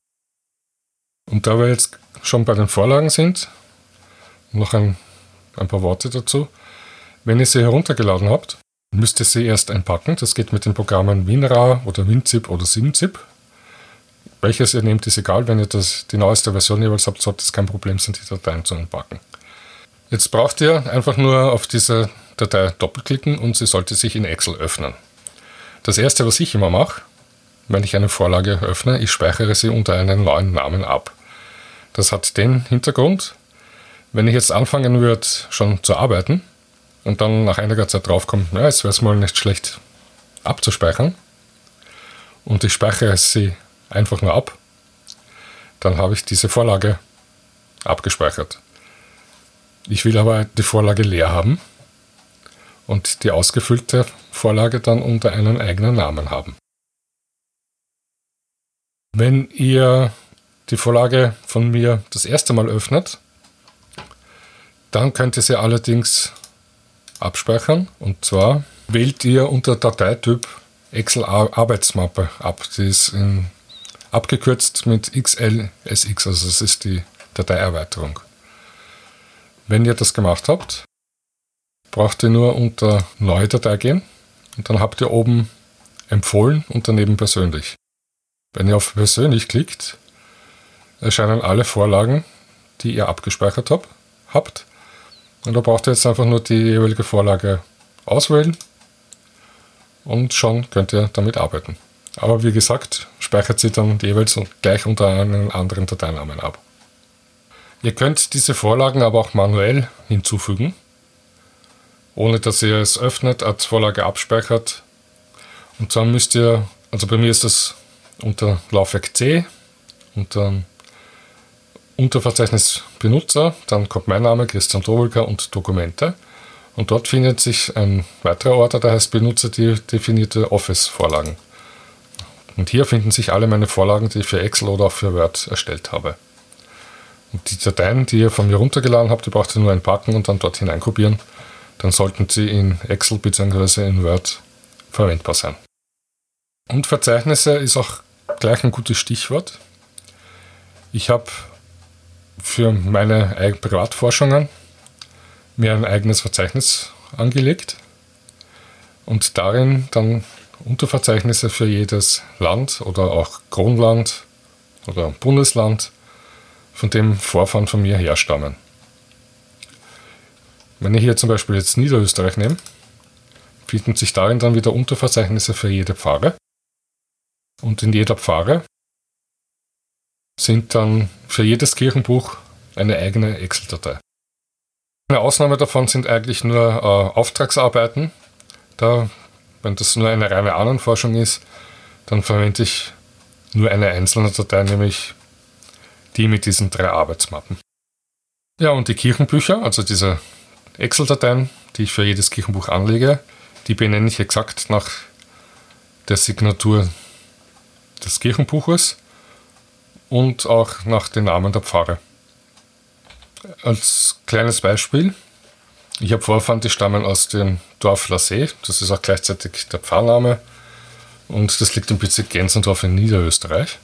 [SPEAKER 1] Und da wir jetzt schon bei den Vorlagen sind, noch ein, ein paar Worte dazu. Wenn ihr sie heruntergeladen habt, müsst ihr sie erst einpacken. Das geht mit den Programmen WinRAR oder WinZip oder SimZip. Welches ihr nehmt, ist egal. Wenn ihr das, die neueste Version jeweils habt, sollte es kein Problem sein, die Dateien zu entpacken. Jetzt braucht ihr einfach nur auf diese Datei doppelklicken und sie sollte sich in Excel öffnen. Das erste, was ich immer mache, wenn ich eine Vorlage öffne, ich speichere sie unter einem neuen Namen ab. Das hat den Hintergrund, wenn ich jetzt anfangen würde, schon zu arbeiten und dann nach einiger Zeit draufkommt, ja, jetzt wäre es mal nicht schlecht abzuspeichern und ich speichere sie einfach nur ab, dann habe ich diese Vorlage abgespeichert. Ich will aber die Vorlage leer haben und die ausgefüllte Vorlage dann unter einen eigenen Namen haben. Wenn ihr die Vorlage von mir das erste Mal öffnet, dann könnt ihr sie allerdings abspeichern. Und zwar wählt ihr unter Dateityp Excel Arbeitsmappe ab. Die ist in, abgekürzt mit XLSX, also das ist die Dateierweiterung. Wenn ihr das gemacht habt, braucht ihr nur unter Neue Datei gehen und dann habt ihr oben empfohlen und daneben persönlich. Wenn ihr auf persönlich klickt, erscheinen alle Vorlagen, die ihr abgespeichert habt. Und da braucht ihr jetzt einfach nur die jeweilige Vorlage auswählen und schon könnt ihr damit arbeiten. Aber wie gesagt, speichert sie dann jeweils gleich unter einem anderen Dateinamen ab. Ihr könnt diese Vorlagen aber auch manuell hinzufügen, ohne dass ihr es öffnet, als Vorlage abspeichert. Und zwar müsst ihr, also bei mir ist das unter Laufwerk C, unter Unterverzeichnis Benutzer, dann kommt mein Name, Christian Dobelka und Dokumente. Und dort findet sich ein weiterer Ordner, der heißt Benutzer definierte Office-Vorlagen. Und hier finden sich alle meine Vorlagen, die ich für Excel oder auch für Word erstellt habe. Und die Dateien, die ihr von mir runtergeladen habt, die braucht ihr nur einpacken und dann dort hineinkopieren. Dann sollten sie in Excel bzw. in Word verwendbar sein. Und Verzeichnisse ist auch gleich ein gutes Stichwort. Ich habe für meine Privatforschungen mir ein eigenes Verzeichnis angelegt und darin dann Unterverzeichnisse für jedes Land oder auch Kronland oder Bundesland, von dem Vorfahren von mir herstammen. Wenn ich hier zum Beispiel jetzt Niederösterreich nehme, finden sich darin dann wieder Unterverzeichnisse für jede Pfarre. Und in jeder Pfarre sind dann für jedes Kirchenbuch eine eigene Excel-Datei. Eine Ausnahme davon sind eigentlich nur äh, Auftragsarbeiten. Da, wenn das nur eine reine Ahnenforschung ist, dann verwende ich nur eine einzelne Datei, nämlich die mit diesen drei Arbeitsmappen. Ja, und die Kirchenbücher, also diese Excel-Dateien, die ich für jedes Kirchenbuch anlege, die benenne ich exakt nach der Signatur des Kirchenbuches und auch nach den Namen der Pfarre. Als kleines Beispiel, ich habe Vorfahren, die stammen aus dem Dorf Lassee, das ist auch gleichzeitig der Pfarrname und das liegt im Bezirk Gensendorf in Niederösterreich.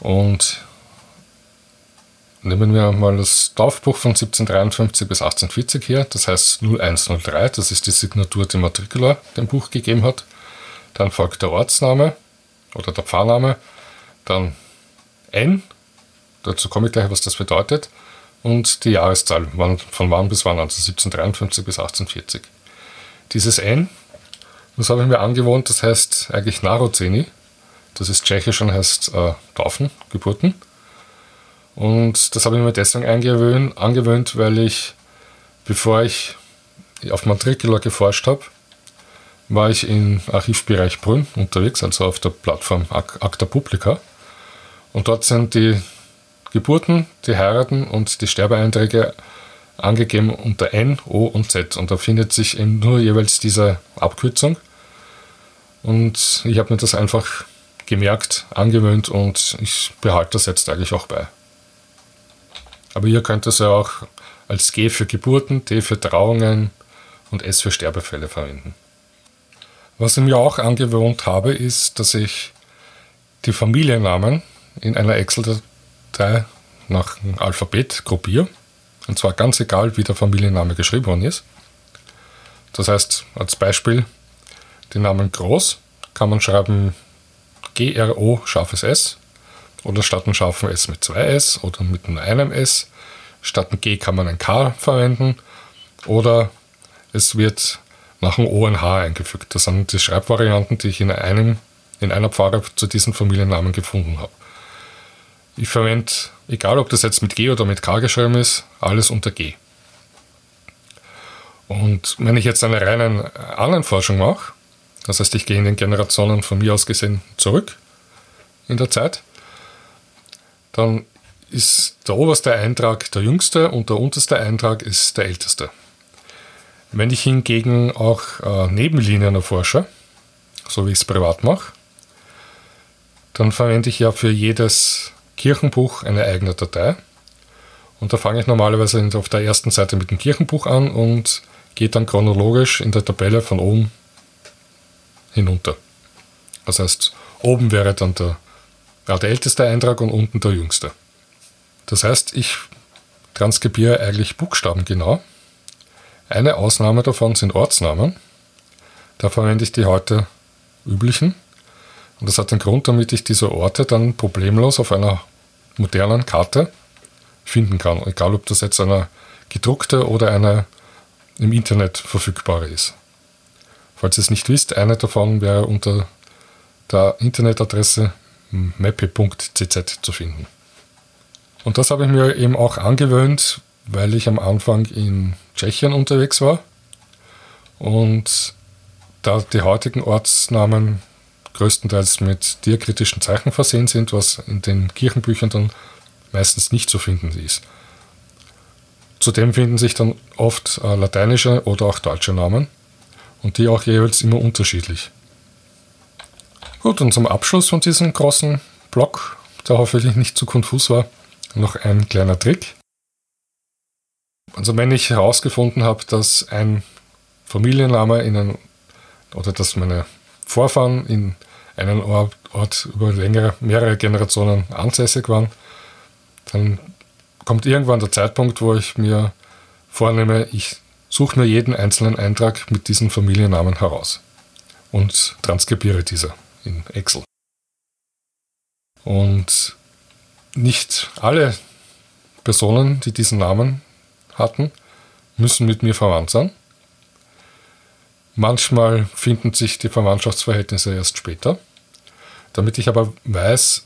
[SPEAKER 1] Und nehmen wir mal das Dorfbuch von 1753 bis 1840 her, das heißt 0103, das ist die Signatur, die Matricula dem Buch gegeben hat. Dann folgt der Ortsname oder der Pfarrname, dann N, dazu komme ich gleich, was das bedeutet, und die Jahreszahl, von wann bis wann, also 1753 bis 1840. Dieses N, das habe ich mir angewohnt, das heißt eigentlich Narozeni, das ist tschechisch und heißt äh, Taufen, Geburten. Und das habe ich mir deswegen angewöhnt, angewöhnt, weil ich, bevor ich auf Matricula geforscht habe, war ich im Archivbereich Brünn unterwegs, also auf der Plattform Acta Publica. Und dort sind die Geburten, die Heiraten und die Sterbeeinträge angegeben unter N, O und Z. Und da findet sich eben nur jeweils diese Abkürzung. Und ich habe mir das einfach gemerkt, angewöhnt und ich behalte das jetzt eigentlich auch bei. Aber ihr könnt es ja auch als G für Geburten, T für Trauungen und S für Sterbefälle verwenden. Was ich mir auch angewohnt habe, ist, dass ich die Familiennamen in einer Excel-Datei nach dem Alphabet gruppiere. Und zwar ganz egal, wie der Familienname geschrieben worden ist. Das heißt, als Beispiel, den Namen Groß kann man schreiben G-R-O scharfes S oder statt einem scharfen S mit zwei S oder mit nur einem S. Statt ein G kann man ein K verwenden oder es wird nach einem O ein H eingefügt. Das sind die Schreibvarianten, die ich in, einem, in einer Pfarre zu diesen Familiennamen gefunden habe. Ich verwende, egal ob das jetzt mit G oder mit K geschrieben ist, alles unter G. Und wenn ich jetzt eine reine Ahnenforschung mache, das heißt, ich gehe in den Generationen von mir aus gesehen zurück in der Zeit, dann ist der oberste Eintrag der jüngste und der unterste Eintrag ist der älteste. Wenn ich hingegen auch äh, Nebenlinien erforsche, so wie ich es privat mache, dann verwende ich ja für jedes Kirchenbuch eine eigene Datei. Und da fange ich normalerweise auf der ersten Seite mit dem Kirchenbuch an und gehe dann chronologisch in der Tabelle von oben hinunter. Das heißt, oben wäre dann der ja, der älteste Eintrag und unten der jüngste. Das heißt, ich transkribiere eigentlich Buchstaben genau. Eine Ausnahme davon sind Ortsnamen. Da verwende ich die heute üblichen. Und das hat den Grund, damit ich diese Orte dann problemlos auf einer modernen Karte finden kann. Egal, ob das jetzt eine gedruckte oder eine im Internet verfügbare ist. Falls ihr es nicht wisst, eine davon wäre unter der Internetadresse mappy.cz zu finden. Und das habe ich mir eben auch angewöhnt, weil ich am Anfang in Tschechien unterwegs war und da die heutigen Ortsnamen größtenteils mit diakritischen Zeichen versehen sind, was in den Kirchenbüchern dann meistens nicht zu finden ist. Zudem finden sich dann oft äh, lateinische oder auch deutsche Namen und die auch jeweils immer unterschiedlich. Gut, und zum Abschluss von diesem großen Block, der hoffentlich nicht zu konfus war, noch ein kleiner Trick. Also wenn ich herausgefunden habe, dass ein Familienname in einen, oder dass meine Vorfahren in einem Ort, über längere, mehrere Generationen ansässig waren, dann kommt irgendwann der Zeitpunkt, wo ich mir vornehme, ich suche mir jeden einzelnen Eintrag mit diesen Familiennamen heraus und transkribiere diese in Excel. Und nicht alle Personen, die diesen Namen hatten, müssen mit mir verwandt sein. Manchmal finden sich die Verwandtschaftsverhältnisse erst später. Damit ich aber weiß,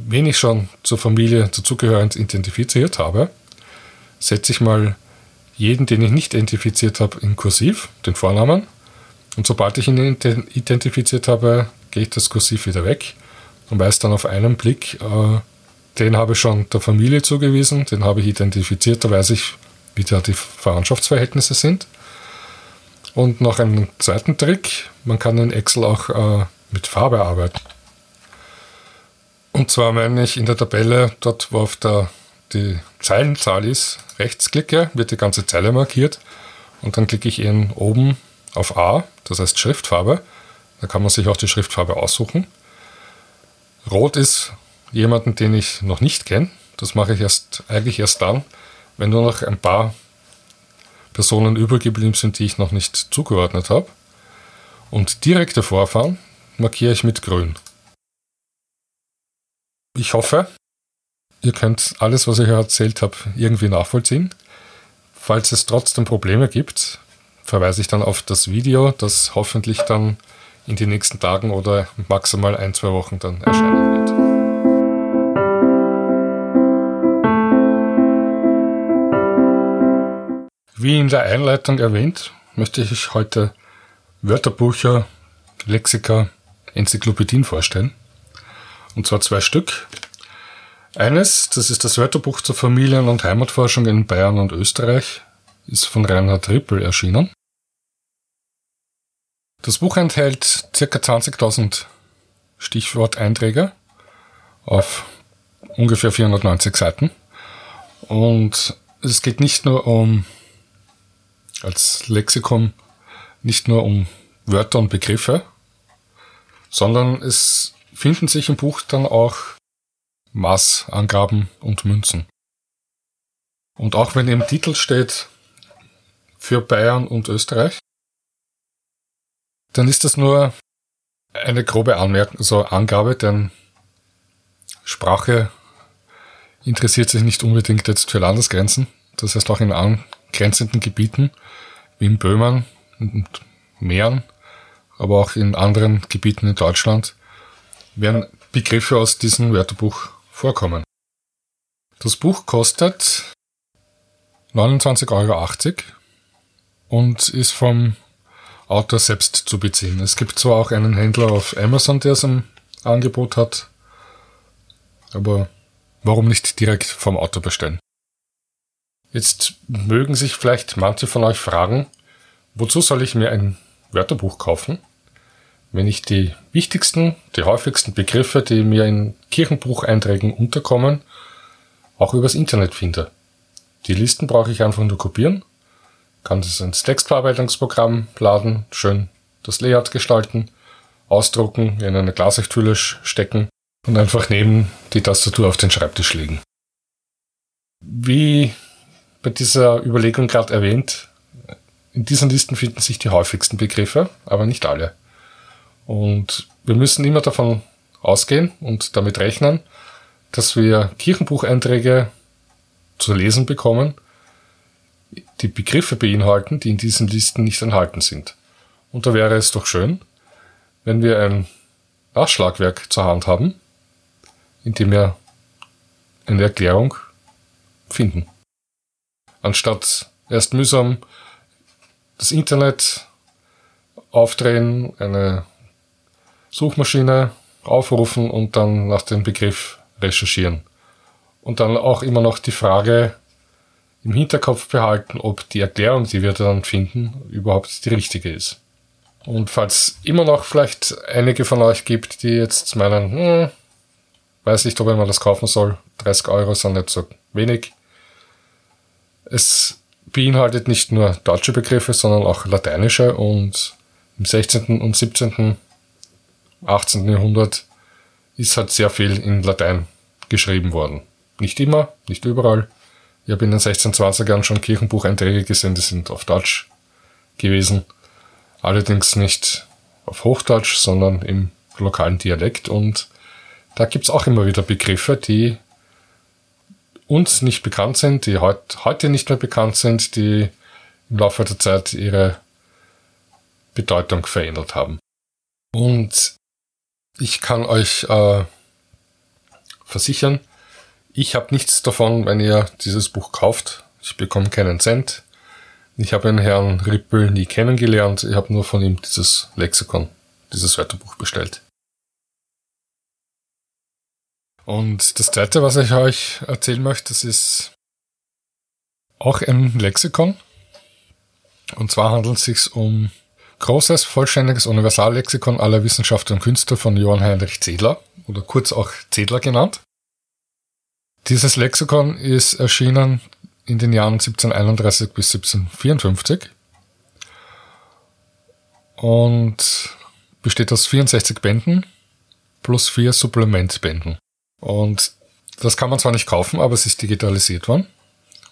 [SPEAKER 1] wen ich schon zur Familie dazugehörend identifiziert habe, setze ich mal jeden, den ich nicht identifiziert habe, in Kursiv, den Vornamen. Und sobald ich ihn identifiziert habe, gehe ich das Kursiv wieder weg und weiß dann auf einen Blick, äh, den habe ich schon der Familie zugewiesen, den habe ich identifiziert, da weiß ich, wie da die Verwandtschaftsverhältnisse sind. Und noch einen zweiten Trick, man kann in Excel auch äh, mit Farbe arbeiten. Und zwar, wenn ich in der Tabelle, dort wo auf der die Zeilenzahl ist, rechts klicke, wird die ganze Zeile markiert und dann klicke ich eben oben auf A, das heißt Schriftfarbe. Da kann man sich auch die Schriftfarbe aussuchen. Rot ist jemanden, den ich noch nicht kenne. Das mache ich erst eigentlich erst dann, wenn nur noch ein paar Personen übrig geblieben sind, die ich noch nicht zugeordnet habe. Und direkte Vorfahren markiere ich mit grün. Ich hoffe, ihr könnt alles, was ich hier erzählt habe, irgendwie nachvollziehen. Falls es trotzdem Probleme gibt, verweise ich dann auf das Video, das hoffentlich dann in den nächsten Tagen oder maximal ein, zwei Wochen dann erscheinen wird. Wie in der Einleitung erwähnt, möchte ich heute Wörterbücher, Lexika, Enzyklopädien vorstellen. Und zwar zwei Stück. Eines, das ist das Wörterbuch zur Familien- und Heimatforschung in Bayern und Österreich, ist von Reinhard Rippel erschienen. Das Buch enthält ca. 20.000 Stichworteinträge auf ungefähr 490 Seiten. Und es geht nicht nur um, als Lexikon, nicht nur um Wörter und Begriffe, sondern es finden sich im Buch dann auch Maßangaben und Münzen. Und auch wenn im Titel steht für Bayern und Österreich, dann ist das nur eine grobe Anmerkung, also Angabe, denn Sprache interessiert sich nicht unbedingt jetzt für Landesgrenzen. Das heißt auch in angrenzenden Gebieten wie in Böhmen und Mähren, aber auch in anderen Gebieten in Deutschland werden Begriffe aus diesem Wörterbuch vorkommen. Das Buch kostet 29,80 Euro und ist vom Autor selbst zu beziehen. Es gibt zwar auch einen Händler auf Amazon, der es im Angebot hat, aber warum nicht direkt vom Autor bestellen? Jetzt mögen sich vielleicht manche von euch fragen, wozu soll ich mir ein Wörterbuch kaufen? Wenn ich die wichtigsten, die häufigsten Begriffe, die mir in Kirchenbucheinträgen unterkommen, auch übers Internet finde. Die Listen brauche ich einfach nur kopieren, kann das ins Textverarbeitungsprogramm laden, schön das Layout gestalten, ausdrucken, in eine Glashülle stecken und einfach neben die Tastatur auf den Schreibtisch legen. Wie bei dieser Überlegung gerade erwähnt, in diesen Listen finden sich die häufigsten Begriffe, aber nicht alle. Und wir müssen immer davon ausgehen und damit rechnen, dass wir Kirchenbucheinträge zu lesen bekommen, die Begriffe beinhalten, die in diesen Listen nicht enthalten sind. Und da wäre es doch schön, wenn wir ein Nachschlagwerk zur Hand haben, in dem wir eine Erklärung finden. Anstatt erst mühsam das Internet aufdrehen, eine Suchmaschine aufrufen und dann nach dem Begriff recherchieren. Und dann auch immer noch die Frage im Hinterkopf behalten, ob die Erklärung, die wir dann finden, überhaupt die richtige ist. Und falls immer noch vielleicht einige von euch gibt, die jetzt meinen, hm, weiß nicht, ob ich mal das kaufen soll, 30 Euro sind nicht so wenig. Es beinhaltet nicht nur deutsche Begriffe, sondern auch lateinische und im 16. und 17. 18. Jahrhundert ist halt sehr viel in Latein geschrieben worden. Nicht immer, nicht überall. Ich habe in den 1620ern schon Kirchenbucheinträge gesehen, die sind auf Deutsch gewesen. Allerdings nicht auf Hochdeutsch, sondern im lokalen Dialekt. Und da gibt's auch immer wieder Begriffe, die uns nicht bekannt sind, die heut, heute nicht mehr bekannt sind, die im Laufe der Zeit ihre Bedeutung verändert haben. Und ich kann euch äh, versichern, ich habe nichts davon, wenn ihr dieses Buch kauft. Ich bekomme keinen Cent. Ich habe den Herrn Rippel nie kennengelernt. Ich habe nur von ihm dieses Lexikon, dieses Wörterbuch bestellt. Und das zweite, was ich euch erzählen möchte, das ist auch ein Lexikon. Und zwar handelt es sich um großes, vollständiges Universallexikon aller Wissenschaftler und Künstler von Johann Heinrich Zedler oder kurz auch Zedler genannt. Dieses Lexikon ist erschienen in den Jahren 1731 bis 1754 und besteht aus 64 Bänden plus vier Supplementbänden. Und das kann man zwar nicht kaufen, aber es ist digitalisiert worden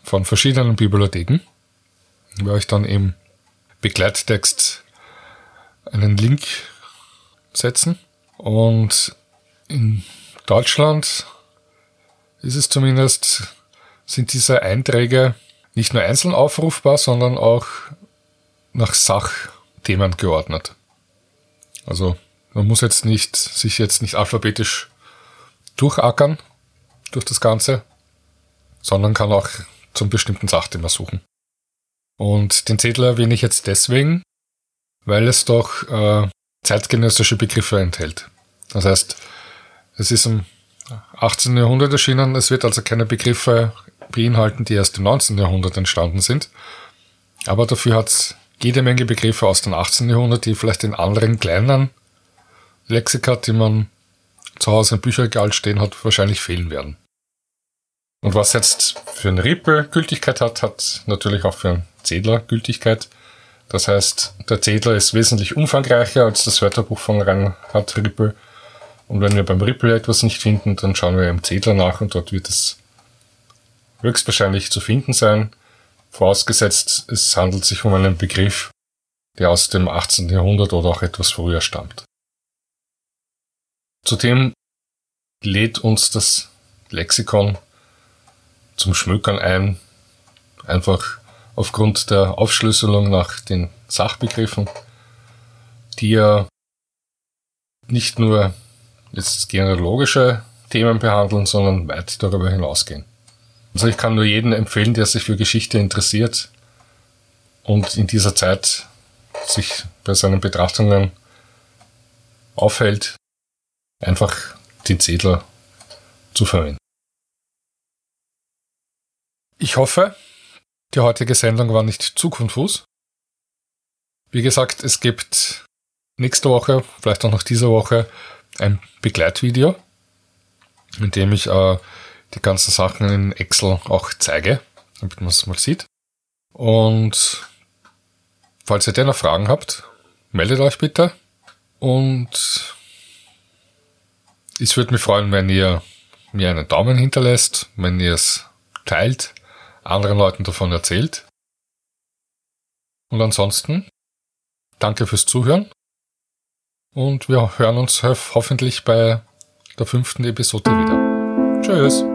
[SPEAKER 1] von verschiedenen Bibliotheken. Ich werde euch dann im Begleittext einen Link setzen. Und in Deutschland ist es zumindest, sind diese Einträge nicht nur einzeln aufrufbar, sondern auch nach Sachthemen geordnet. Also man muss jetzt nicht, sich jetzt nicht alphabetisch durchackern durch das Ganze, sondern kann auch zum bestimmten Sachthema suchen. Und den Zettel erwähne ich jetzt deswegen, weil es doch äh, zeitgenössische Begriffe enthält. Das heißt, es ist im 18. Jahrhundert erschienen, es wird also keine Begriffe beinhalten, die erst im 19. Jahrhundert entstanden sind. Aber dafür hat es jede Menge Begriffe aus dem 18. Jahrhundert, die vielleicht in anderen kleinen Lexika, die man zu Hause im Bücherregal stehen hat, wahrscheinlich fehlen werden. Und was jetzt für einen Rippe Gültigkeit hat, hat natürlich auch für einen Zedler Gültigkeit. Das heißt, der Zedler ist wesentlich umfangreicher als das Wörterbuch von Reinhard Rippel. Und wenn wir beim Rippel etwas nicht finden, dann schauen wir im Zedler nach und dort wird es höchstwahrscheinlich zu finden sein. Vorausgesetzt, es handelt sich um einen Begriff, der aus dem 18. Jahrhundert oder auch etwas früher stammt. Zudem lädt uns das Lexikon zum Schmökern ein, einfach aufgrund der Aufschlüsselung nach den Sachbegriffen, die ja nicht nur jetzt genealogische Themen behandeln, sondern weit darüber hinausgehen. Also ich kann nur jeden empfehlen, der sich für Geschichte interessiert und in dieser Zeit sich bei seinen Betrachtungen aufhält, einfach den Zedler zu verwenden. Ich hoffe, die heutige Sendung war nicht zu konfus. Wie gesagt, es gibt nächste Woche, vielleicht auch noch diese Woche, ein Begleitvideo, in dem ich äh, die ganzen Sachen in Excel auch zeige, damit man es mal sieht. Und falls ihr dennoch Fragen habt, meldet euch bitte. Und es würde mich freuen, wenn ihr mir einen Daumen hinterlässt, wenn ihr es teilt, anderen Leuten davon erzählt. Und ansonsten, danke fürs Zuhören. Und wir hören uns hoffentlich bei der fünften Episode wieder. Tschüss.